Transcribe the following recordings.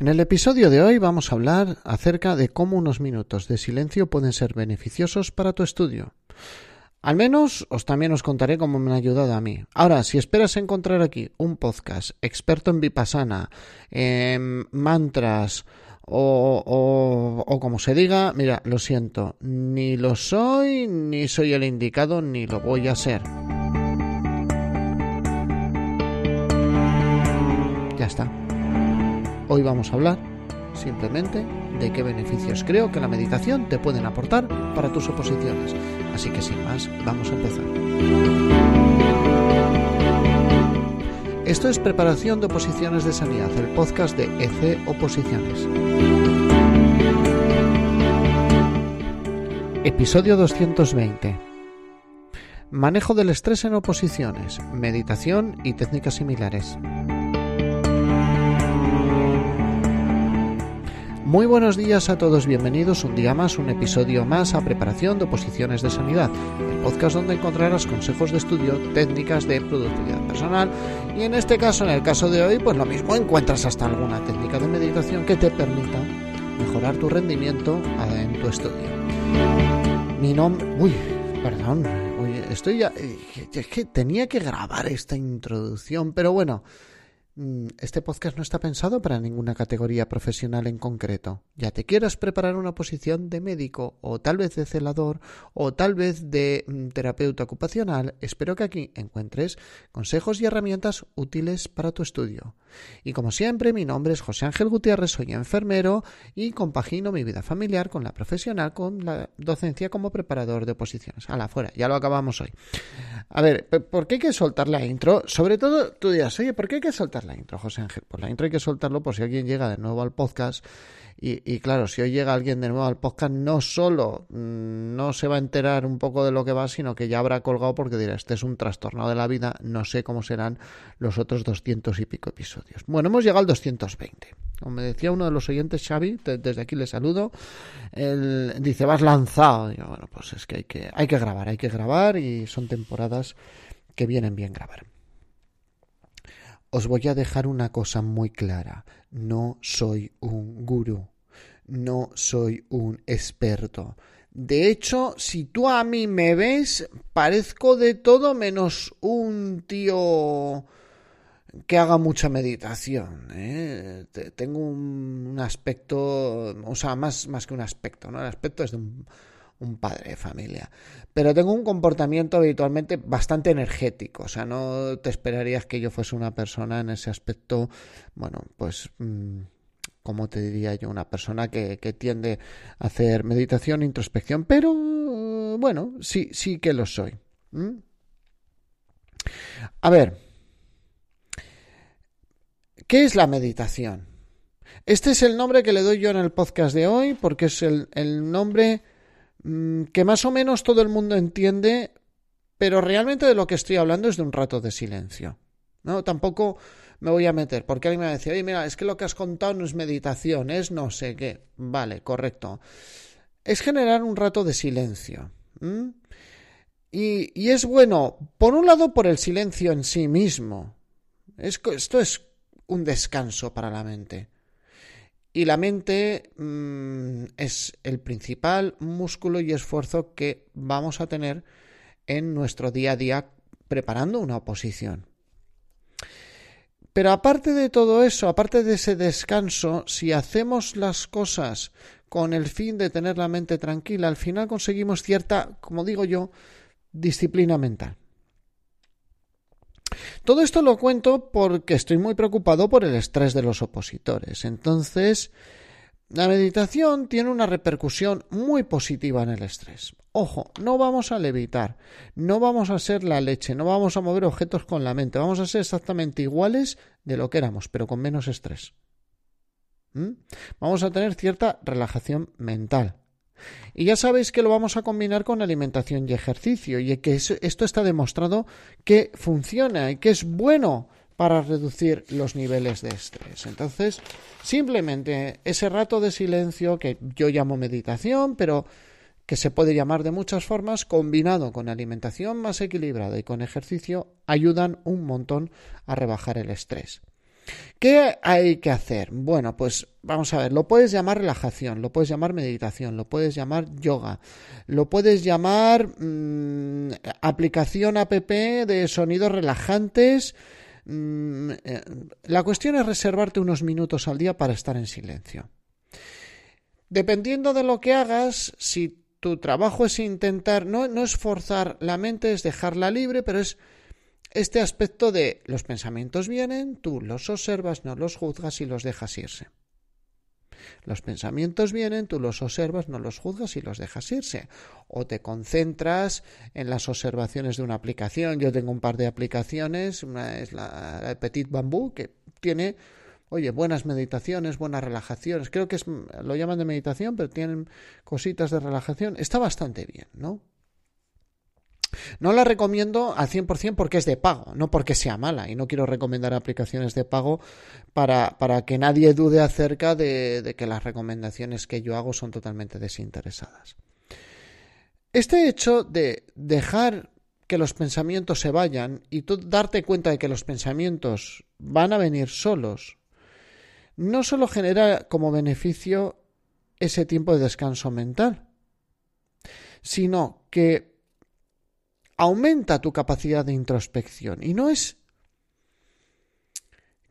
En el episodio de hoy vamos a hablar acerca de cómo unos minutos de silencio pueden ser beneficiosos para tu estudio. Al menos os también os contaré cómo me han ayudado a mí. Ahora, si esperas encontrar aquí un podcast experto en vipassana, en mantras o, o, o como se diga, mira, lo siento, ni lo soy, ni soy el indicado, ni lo voy a ser. Ya está. Hoy vamos a hablar simplemente de qué beneficios creo que la meditación te pueden aportar para tus oposiciones. Así que sin más, vamos a empezar. Esto es Preparación de Oposiciones de Sanidad, el podcast de EC Oposiciones. Episodio 220. Manejo del estrés en oposiciones, meditación y técnicas similares. Muy buenos días a todos, bienvenidos un día más, un episodio más a Preparación de Oposiciones de Sanidad, el podcast donde encontrarás consejos de estudio, técnicas de productividad personal y en este caso, en el caso de hoy, pues lo mismo, encuentras hasta alguna técnica de meditación que te permita mejorar tu rendimiento en tu estudio. Mi nombre... Uy, perdón, uy, estoy ya... Es que tenía que grabar esta introducción, pero bueno... Mm, este podcast no está pensado para ninguna categoría profesional en concreto. Ya te quieras preparar una posición de médico o tal vez de celador o tal vez de mm, terapeuta ocupacional, espero que aquí encuentres consejos y herramientas útiles para tu estudio. Y como siempre, mi nombre es José Ángel Gutiérrez, soy enfermero y compagino mi vida familiar con la profesional, con la docencia como preparador de oposiciones. A la fuera, ya lo acabamos hoy. A ver, ¿por qué hay que soltar la intro? Sobre todo, tú dirás, oye, ¿por qué hay que soltar la intro, José Ángel? Pues la intro hay que soltarlo por si alguien llega de nuevo al podcast. Y, claro, si hoy llega alguien de nuevo al podcast, no solo mmm, no se va a enterar un poco de lo que va, sino que ya habrá colgado porque dirá, este es un trastorno de la vida, no sé cómo serán los otros doscientos y pico episodios. Bueno, hemos llegado al 220. Como me decía uno de los oyentes, Xavi, desde aquí le saludo, él dice, vas lanzado. Digo, bueno, pues es que hay, que hay que grabar, hay que grabar y son temporadas que vienen bien grabar. Os voy a dejar una cosa muy clara. No soy un gurú. No soy un experto. De hecho, si tú a mí me ves, parezco de todo menos un tío que haga mucha meditación. ¿eh? Tengo un, aspecto, o sea, más, más que un aspecto, ¿no? El aspecto es de un, un padre de familia. Pero tengo un comportamiento habitualmente bastante energético. O sea, no te esperarías que yo fuese una persona en ese aspecto, bueno, pues, mmm, como te diría yo, una persona que, tiende a hacer meditación, introspección, pero bueno, sí, sí que lo soy. A ver, ¿qué es la meditación? Este es el nombre que le doy yo en el podcast de hoy porque es el nombre que más o menos todo el mundo entiende, pero realmente de lo que estoy hablando es de un rato de silencio. No, tampoco me voy a meter, porque alguien me va a decir, oye, mira, es que lo que has contado no es meditación, es no sé qué. Vale, correcto. Es generar un rato de silencio. ¿Mm? Y, y, es bueno, por un lado, por el silencio en sí mismo. Es, esto es un descanso para la mente. Y la mente mmm, es el principal músculo y esfuerzo que vamos a tener en nuestro día a día preparando una oposición. Pero aparte de todo eso, aparte de ese descanso, si hacemos las cosas con el fin de tener la mente tranquila, al final conseguimos cierta, como digo yo, disciplina mental. Todo esto lo cuento porque estoy muy preocupado por el estrés de los opositores. Entonces, la meditación tiene una repercusión muy positiva en el estrés. Ojo, no vamos a levitar, no vamos a ser la leche, no vamos a mover objetos con la mente, vamos a ser exactamente iguales de lo que éramos, pero con menos estrés. ¿Mm? Vamos a tener cierta relajación mental. Y ya sabéis que lo vamos a combinar con alimentación y ejercicio, y que esto está demostrado que funciona y que es bueno para reducir los niveles de estrés. Entonces, simplemente ese rato de silencio que yo llamo meditación, pero que se puede llamar de muchas formas, combinado con alimentación más equilibrada y con ejercicio, ayudan un montón a rebajar el estrés. ¿Qué hay que hacer? Bueno, pues vamos a ver, lo puedes llamar relajación, lo puedes llamar meditación, lo puedes llamar yoga, lo puedes llamar mm, aplicación app de sonidos relajantes. Mm, eh, la cuestión es reservarte unos minutos al día para estar en silencio. Dependiendo de lo que hagas, si tu trabajo es intentar, no, no es forzar la mente, es dejarla libre, pero es este aspecto de los pensamientos vienen, tú los observas, no los juzgas y los dejas irse. Los pensamientos vienen, tú los observas, no los juzgas y los dejas irse. O te concentras en las observaciones de una aplicación. Yo tengo un par de aplicaciones, una es la Petit Bambú, que tiene, oye, buenas meditaciones, buenas relajaciones. Creo que es, lo llaman de meditación, pero tienen cositas de relajación. Está bastante bien, ¿no? No la recomiendo al 100% porque es de pago, no porque sea mala. Y no quiero recomendar aplicaciones de pago para, para que nadie dude acerca de, de, que las recomendaciones que yo hago son totalmente desinteresadas. Este hecho de dejar que los pensamientos se vayan y tú darte cuenta de que los pensamientos van a venir solos, no solo genera como beneficio ese tiempo de descanso mental, sino que aumenta tu capacidad de introspección. Y no es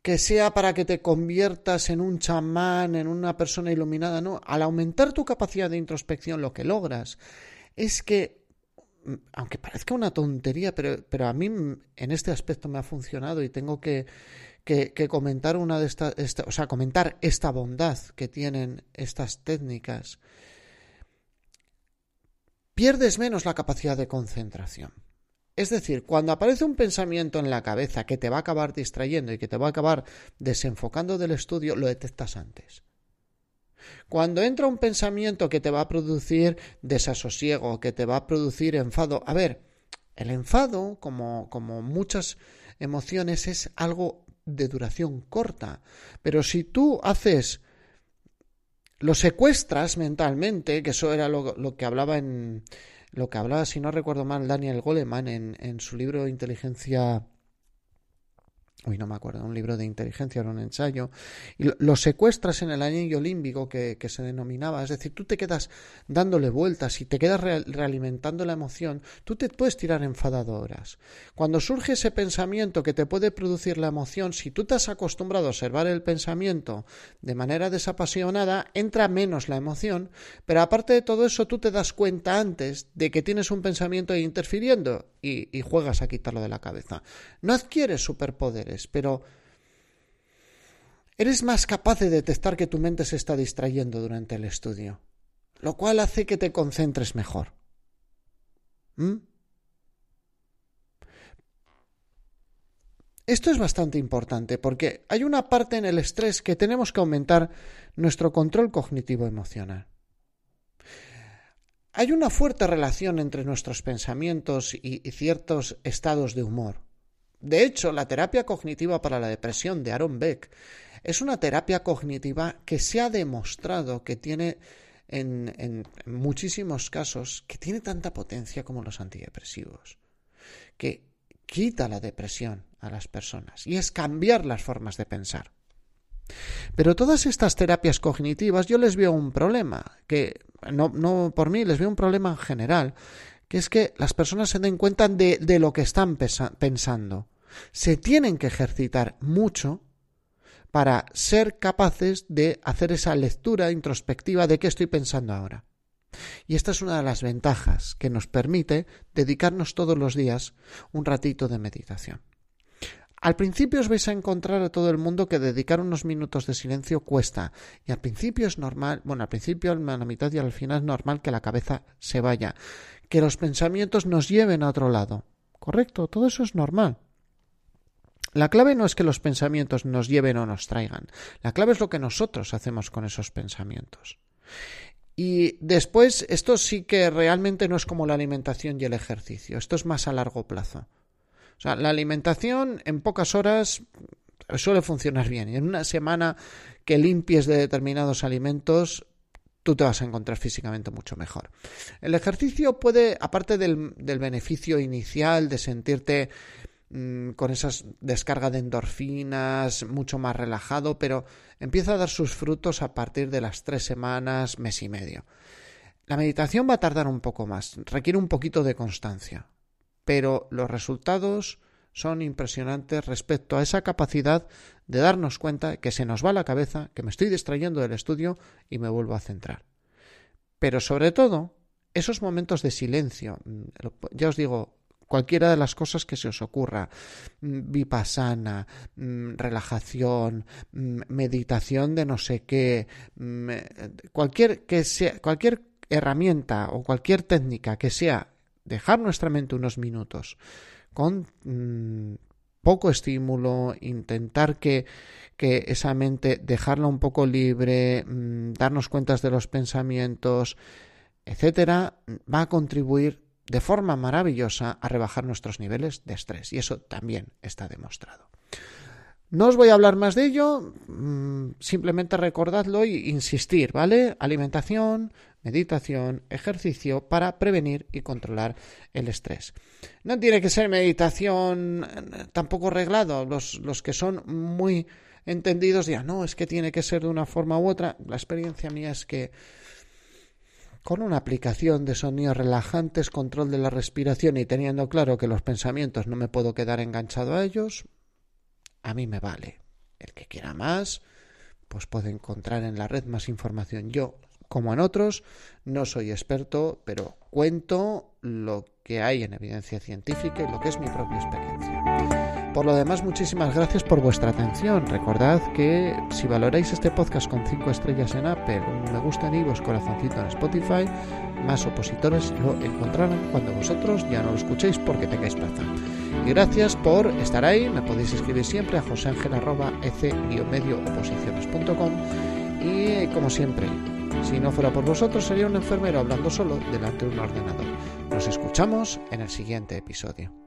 que sea para que te conviertas en un chamán, en una persona iluminada, no. Al aumentar tu capacidad de introspección, lo que logras es que, aunque parezca una tontería, pero, pero a mí en este aspecto me ha funcionado y tengo que, que, comentar una de estas, o sea, comentar esta bondad que tienen estas técnicas pierdes menos la capacidad de concentración. Es decir, cuando aparece un pensamiento en la cabeza que te va a acabar distrayendo y que te va a acabar desenfocando del estudio, lo detectas antes. Cuando entra un pensamiento que te va a producir desasosiego, que te va a producir enfado, a ver, el enfado, como, como muchas emociones, es algo de duración corta, pero si tú haces lo secuestras mentalmente, que eso era lo, que hablaba en lo que hablaba, si no recuerdo mal, Daniel Goleman en, en su libro Inteligencia uy, no me acuerdo, un libro de inteligencia, era un ensayo, y lo, secuestras en el anillo límbico que, se denominaba, es decir, tú te quedas dándole vueltas y te quedas realimentando la emoción, tú te puedes tirar enfadado horas. Cuando surge ese pensamiento que te puede producir la emoción, si tú te has acostumbrado a observar el pensamiento de manera desapasionada, entra menos la emoción, pero aparte de todo eso, tú te das cuenta antes de que tienes un pensamiento interfiriendo y, y juegas a quitarlo de la cabeza. No adquieres superpoderes pero eres más capaz de detectar que tu mente se está distrayendo durante el estudio, lo cual hace que te concentres mejor. ¿Mm? Esto es bastante importante porque hay una parte en el estrés que tenemos que aumentar nuestro control cognitivo emocional. Hay una fuerte relación entre nuestros pensamientos y, ciertos estados de humor. De hecho, la terapia cognitiva para la depresión de Aaron Beck es una terapia cognitiva que se ha demostrado que tiene en, muchísimos casos que tiene tanta potencia como los antidepresivos, que quita la depresión a las personas y es cambiar las formas de pensar. Pero todas estas terapias cognitivas yo les veo un problema, que no, por mí, les veo un problema en general, que es que las personas se den cuenta de lo que están pensando. Se tienen que ejercitar mucho para ser capaces de hacer esa lectura introspectiva de qué estoy pensando ahora. Y esta es una de las ventajas que nos permite dedicarnos todos los días un ratito de meditación. Al principio os vais a encontrar a todo el mundo que dedicar unos minutos de silencio cuesta. Y al principio es normal, bueno, al principio, a la mitad y al final es normal que la cabeza se vaya que los pensamientos nos lleven a otro lado. Correcto, todo eso es normal. La clave no es que los pensamientos nos lleven o nos traigan. La clave es lo que nosotros hacemos con esos pensamientos. Y después, esto sí que realmente no es como la alimentación y el ejercicio. Esto es más a largo plazo. O sea, la alimentación en pocas horas suele funcionar bien. Y en una semana que limpies de determinados alimentos, tú te vas a encontrar físicamente mucho mejor. El ejercicio puede, aparte del, beneficio inicial de sentirte mm, con esa descarga de endorfinas, mucho más relajado, pero empieza a dar sus frutos a partir de las tres semanas, mes y medio. La meditación va a tardar un poco más, requiere un poquito de constancia, pero los resultados son impresionantes respecto a esa capacidad de darnos cuenta que se nos va la cabeza, que me estoy distrayendo del estudio y me vuelvo a centrar. Pero sobre todo, esos momentos de silencio, mm, ya os digo, cualquiera de las cosas que se os ocurra, mm, vipassana, mm, relajación, meditación de no sé qué, cualquier que sea, cualquier herramienta o cualquier técnica que sea dejar nuestra mente unos minutos con poco estímulo, intentar que, que, esa mente dejarla un poco libre, darnos cuentas de los pensamientos, etcétera, va a contribuir de forma maravillosa a rebajar nuestros niveles de estrés. Y eso también está demostrado. No os voy a hablar más de ello, mm, simplemente recordadlo y insistir, ¿vale? Alimentación, meditación, ejercicio para prevenir y controlar el estrés. No tiene que ser meditación eh, tampoco reglado. Los, los que son muy entendidos dirán, no, es que tiene que ser de una forma u otra. La experiencia mía es que con una aplicación de sonidos relajantes, control de la respiración y teniendo claro que los pensamientos no me puedo quedar enganchado a ellos, a mí me vale. El que quiera más, pues puede encontrar en la red más información. Yo, como en otros, no soy experto, pero cuento lo que hay en evidencia científica y lo que es mi propia experiencia. Por lo demás, muchísimas gracias por vuestra atención. Recordad que si valoráis este podcast con 5 estrellas en Apple, un me gusta en iVoox, corazoncito en Spotify, más opositores lo encontrarán cuando vosotros ya no lo escuchéis porque tengáis plaza. Y gracias por estar ahí. Me podéis escribir siempre a joseangel.ec-medioposiciones.com y como siempre, si no fuera por vosotros sería un enfermero hablando solo delante de un ordenador. Nos escuchamos en el siguiente episodio.